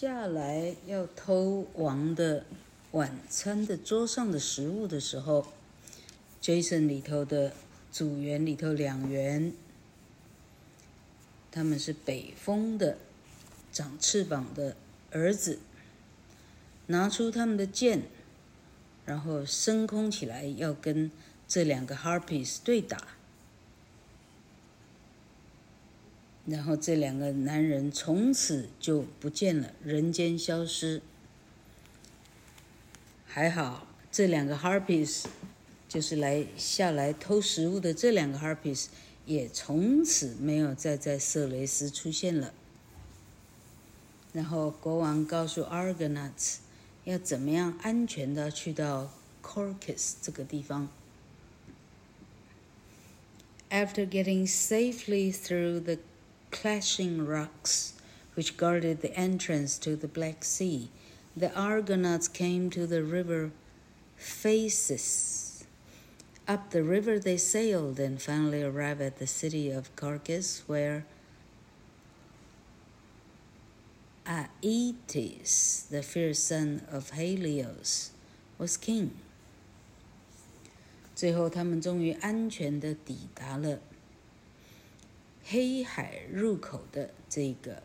下来要偷王的晚餐的桌上的食物的时候，Jason 里头的组员里头两员，他们是北风的长翅膀的儿子，拿出他们的剑，然后升空起来要跟这两个 Harpies 对打。然后这两个男人从此就不见了，人间消失。还好，这两个 Harpies，就是来下来偷食物的这两个 Harpies，也从此没有再在色雷斯出现了。然后国王告诉 Argonauts，要怎么样安全的去到 Corcus 这个地方。After getting safely through the clashing rocks which guarded the entrance to the Black Sea, the Argonauts came to the river Phasis. Up the river they sailed and finally arrived at the city of Colchis, where Aeetes, the fierce son of Helios, was king. 最后，他们终于安全地抵达了。 黑海入口的这个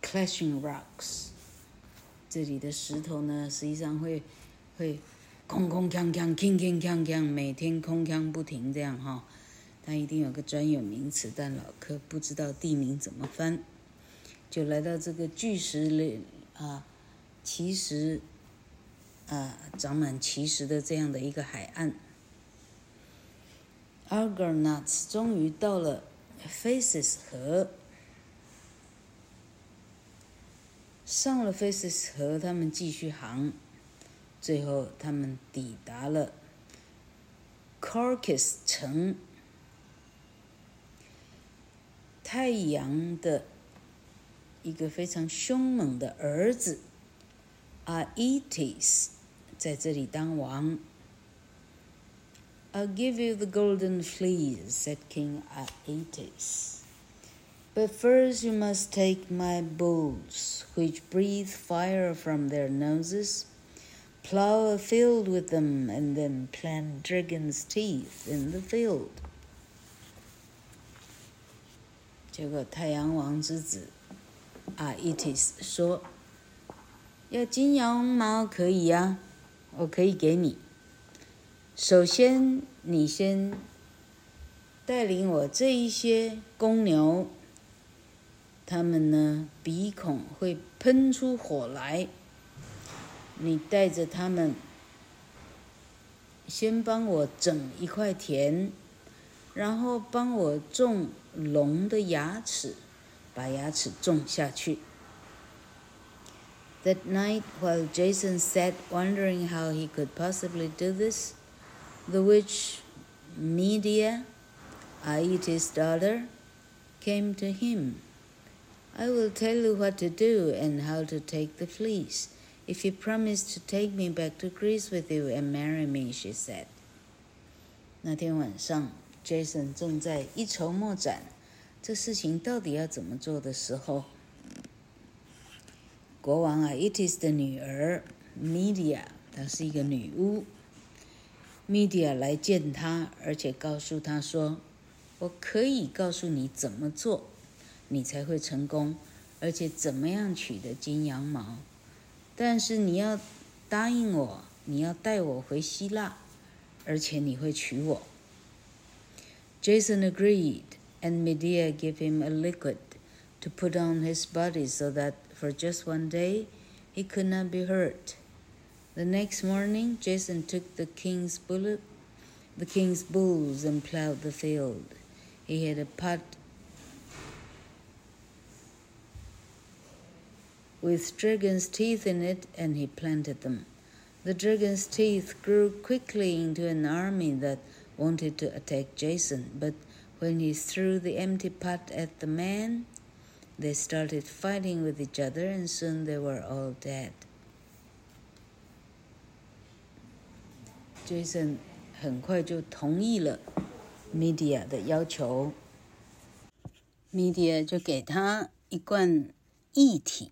Clashing Rocks，这里的石头呢，实际上会会空空锵锵、锵锵锵锵，每天空锵不停这样哈。它一定有个专有名词，但老柯不知道地名怎么翻，就来到这个巨石里啊，奇石啊，长满奇石的这样的一个海岸。Argonauts 终于到了。Phasis 河，上了 Faces 河，他们继续航，最后他们抵达了 Colchis 城。太阳的一个非常凶猛的儿子 Aeetes 在这里当王。I'll give you the golden fleece, said King Aeetes. But first you must take my bulls, which breathe fire from their noses, plow a field with them, and then plant dragon's teeth in the field. 结果太阳王之子 Aeetes 说：“要金羊毛可以呀，我可以给你。” 首先，你先带领我这一些公牛，他们呢，鼻孔会喷出火来。你带着他们，先帮我整一块田，然后帮我种龙的牙齿，把牙齿种下去。That night, while Jason sat wondering how he could possibly do this. The witch Medea, Aeetes' daughter, came to him. I will tell you what to do and how to take the fleece, if you promise to take me back to Greece with you and marry me, she said. 那天晚上，Jason 正在一筹莫展，这事情到底要怎么做的时候，国王 Aeetes 的女儿 Medea，她是一个女巫。 Medea 来见他，而且告诉他说：“我可以告诉你怎么做，你才会成功，而且怎么样取得金羊毛。但是你要答应我，你要带我回希腊，而且你会娶我。” Jason agreed, and Medea gave him a liquid to put on his body so that for just one day he could not be hurt. The next morning, Jason took the king's bullet, the king's bulls, and plowed the field. He had a pot with dragon's teeth in it, and he planted them. The dragon's teeth grew quickly into an army that wanted to attack Jason, but when he threw the empty pot at the man, they started fighting with each other, and soon they were all dead. Jason 很快就同意了 Media 的要求，Media 就给他一罐液体，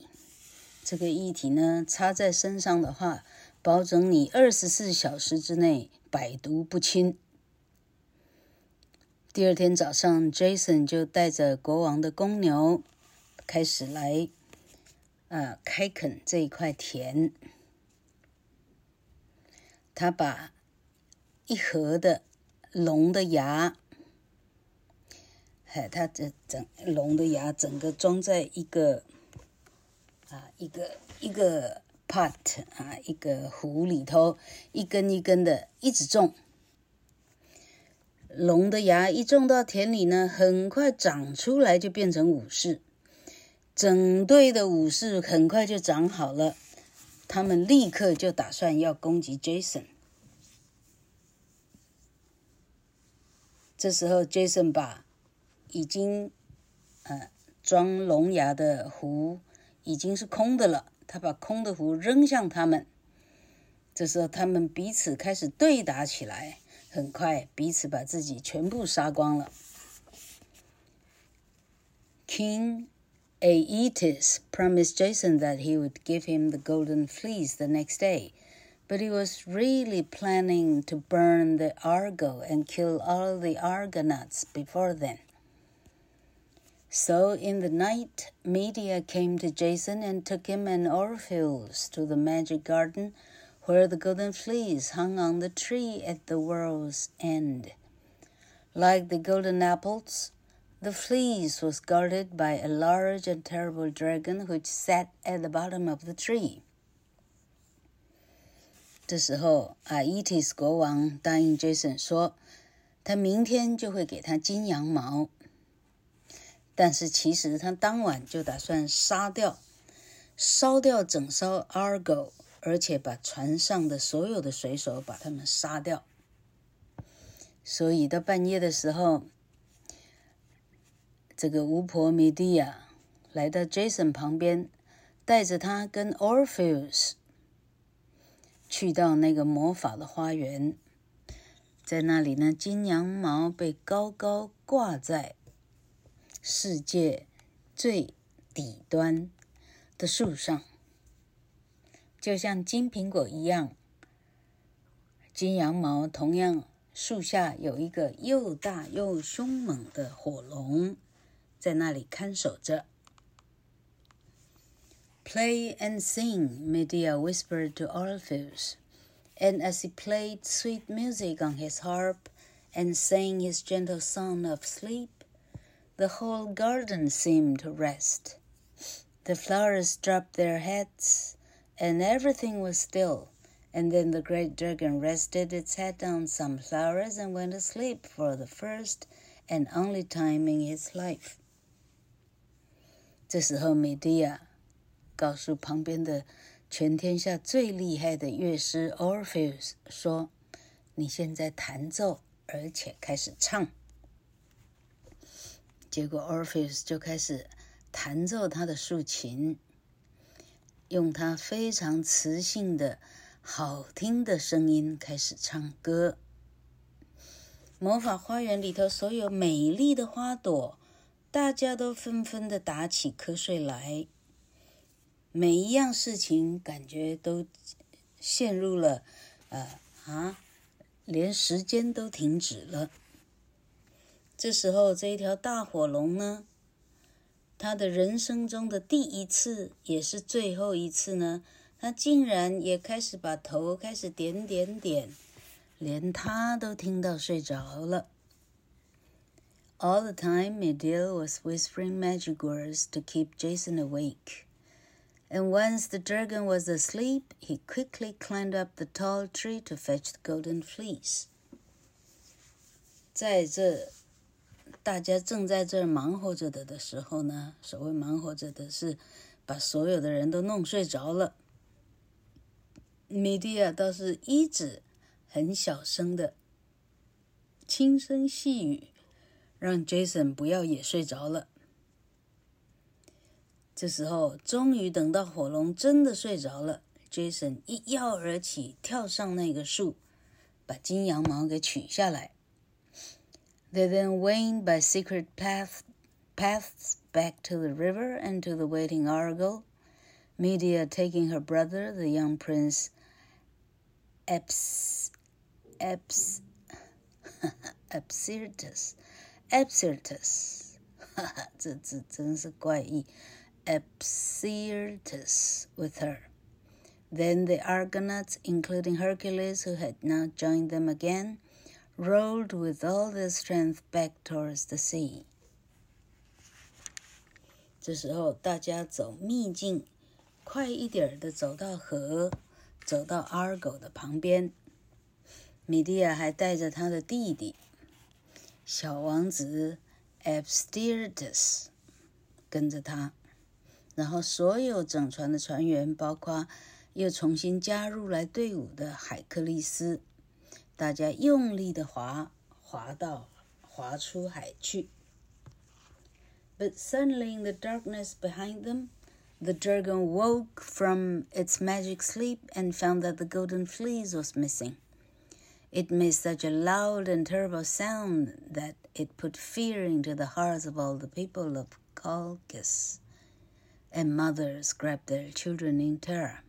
这个液体呢，擦在身上的话，保证你二十四小时之内百毒不侵。第二天早上，Jason 就带着国王的公牛开始来，呃，开垦这一块田。他把一盒的龙的牙，哎，它这整龙的牙整个装在一个啊，一个一个 pot 啊，一个壶里头，一根一根的一直种。龙的牙一种到田里呢，很快长出来就变成武士，整队的武士很快就长好了。他们立刻就打算要攻击 Jason。这时候，Jason 把已经呃装龙牙的壶已经是空的了，他把空的壶扔向他们。这时候，他们彼此开始对打起来。很快，彼此把自己全部杀光了。King Aeetes promised Jason that he would give him the golden fleece the next day, but he was really planning to burn the Argo and kill all the Argonauts before then. So in the night, Medea came to Jason and took him and Orpheus to the magic garden where the golden fleece hung on the tree at the world's end. Like the golden apples, the fleece was guarded by a large and terrible dragon which sat at the bottom of the tree. 这时候啊，Eetes 国王答应 Jason 说，他明天就会给他金羊毛。但是其实他当晚就打算杀掉、烧掉整艘 Argo。而且把船上的所有的水手把他们杀掉，所以到半夜的时候，这个巫婆米蒂亚来到 Jason 旁边，带着他跟 Orpheus 去到那个魔法的花园，在那里呢，金羊毛被高高挂在世界最底端的树上。就像金苹果一样，金羊毛同样，树下有一个又大又凶猛的火龙，在那里看守着。Play and sing, Medea whispered to Orpheus, and as he played sweet music on his harp and sang his gentle song of sleep, the whole garden seemed to rest. The flowers dropped their heads. And everything was still. And then the great dragon rested its head on some flowers and went to sleep for the first and only time in his life. 这时候，美狄亚 告诉旁边的全天下最厉害的乐师 Orpheus 说：“你现在弹奏，而且开始唱。”结果 Orpheus 就开始弹奏他的竖琴。用他非常磁性的、好听的声音开始唱歌。魔法花园里头所有美丽的花朵，大家都纷纷的打起瞌睡来。每一样事情感觉都陷入了，呃啊，连时间都停止了。这时候，这一条大火龙呢？他的人生中的第一次，也是最后一次呢，他竟然也开始把头开始点点点，连他都听到睡着了。All the time, Medea was whispering magic words to keep Jason awake. And once the dragon was asleep, he quickly climbed up the tall tree to fetch the golden fleece. 在这。大家正在这儿忙活着的的时候呢，所谓忙活着的是把所有的人都弄睡着了。米蒂亚倒是一直很小声的轻声细语，让 Jason 不要也睡着了。 这时候，终于等到火龙真的睡着了，Jason 一跃而起，跳上那个树，把金羊毛给取下来。They then went by secret path, paths back to the river and to the waiting Argo. Medea, taking her brother, the young prince Eps, Eps, Epsirtus, Epsirtus, 这字真是怪异 Epsirtus with her. Then the Argonauts, including Hercules, who had now joined them again, rolled with all their strength back towards the sea. 这时候，大家走秘境，快一点的走到河，走到 Argo 的旁边。米蒂亚还带着他的弟弟，小王子 Abstirtus 跟着他。 然后，所有整船的船员，包括又重新加入来队伍的海克力斯，大家用力的划，划到划出海去。But suddenly, in the darkness behind them, the dragon woke from its magic sleep and found that the golden fleece was missing. It made such a loud and terrible sound that it put fear into the hearts of all the people of Colchis, and mothers grabbed their children in terror.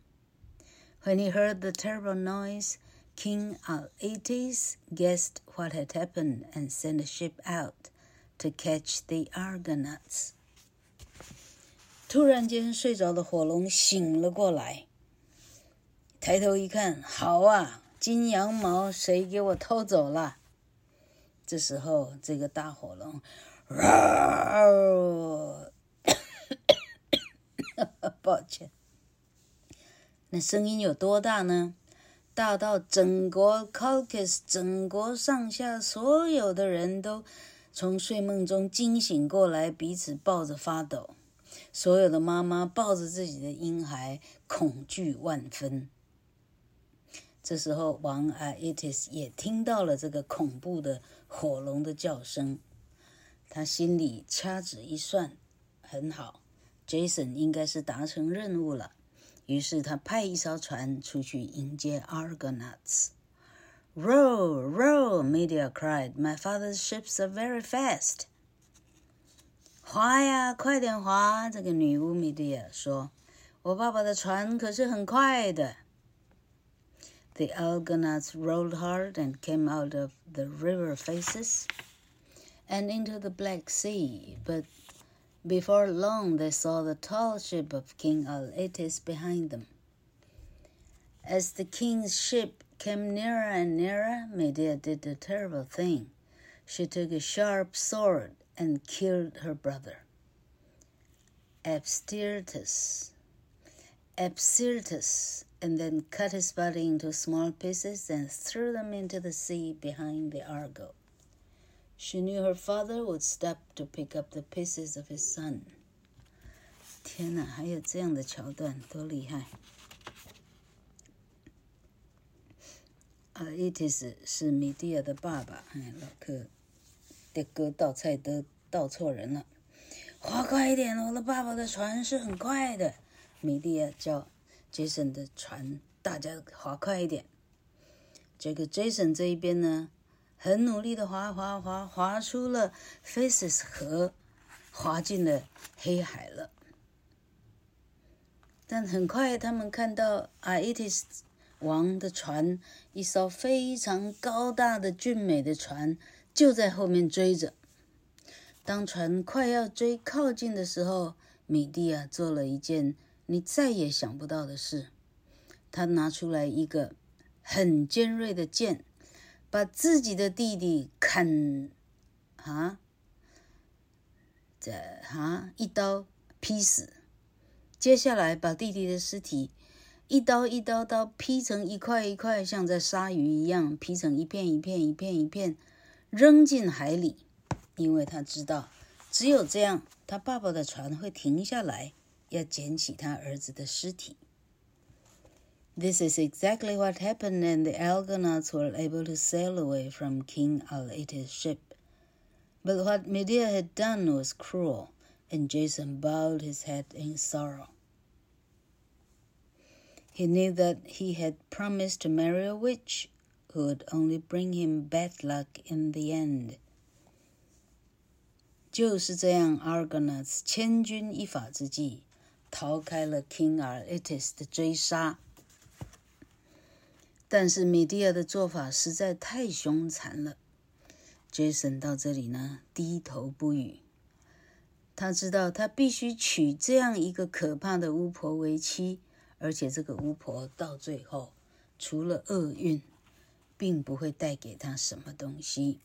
When he heard the terrible noise, King Aeetes guessed what had happened and sent a ship out to catch the Argonauts. 突然间，睡着的火龙醒了过来，抬头一看，好啊，金羊毛谁给我偷走了？这时候，这个大火龙， 抱歉。那声音有多大呢？大到整个 Colchis 整国上下所有的人都从睡梦中惊醒过来，彼此抱着发抖。所有的妈妈抱着自己的婴孩，恐惧万分。这时候，王 Aeetes 也听到了这个恐怖的火龙的叫声，他心里掐指一算，很好，Jason 应该是达成任务了。于是他派一艘船出去迎接 Argonauts。Row, row, Medea cried. My father's ships are very fast. 划呀，快点划！这个女巫 Medea 说：“我爸爸的船可是很快的。” The Argonauts rowed hard and came out of the river faces and into the Black Sea, but before long, they saw the tall ship of King Aeetes behind them. As the king's ship came nearer and nearer, Medea did a terrible thing. She took a sharp sword and killed her brother, Abstirtus. Absirtus, and then cut his body into small pieces and threw them into the sea behind the Argo. She knew her father would stop to pick up the pieces of his son. 天哪，还有这样的桥段，多厉害啊，Itis 是米蒂亚的爸爸，哎，老克，的哥倒菜都倒错人了。划快一点，我的爸爸的船是很快的。米蒂亚叫 Jason 的船，大家划快一点。这个 Jason 这一边呢？很努力的划划划，划出了 Phasis 河，划进了黑海了。但很快，他们看到 Aeetes 王的船，一艘非常高大的俊美的船就在后面追着。当船快要追靠近的时候，米蒂亚做了一件你再也想不到的事，他拿出来一个很尖锐的剑。把自己的弟弟砍，啊，这啊一刀劈死。接下来把弟弟的尸体一刀一刀刀劈成一块一块，像在鲨鱼一样劈成一片一片一片一片，扔进海里。因为他知道，只有这样，他爸爸的船会停下来，要捡起他儿子的尸体。This is exactly what happened, and the Argonauts were able to sail away from King Aeetes' ship. But what Medea had done was cruel, and Jason bowed his head in sorrow. He knew that he had promised to marry a witch who would only bring him bad luck in the end. 就是这样，Argonauts 千钧一发之际， 逃开了 King Aretas 的追杀。 但是米蒂亚的做法实在太凶残了。Jason 到这里呢，低头不语。他知道他必须娶这样一个可怕的巫婆为妻，而且这个巫婆到最后除了厄运，并不会带给他什么东西。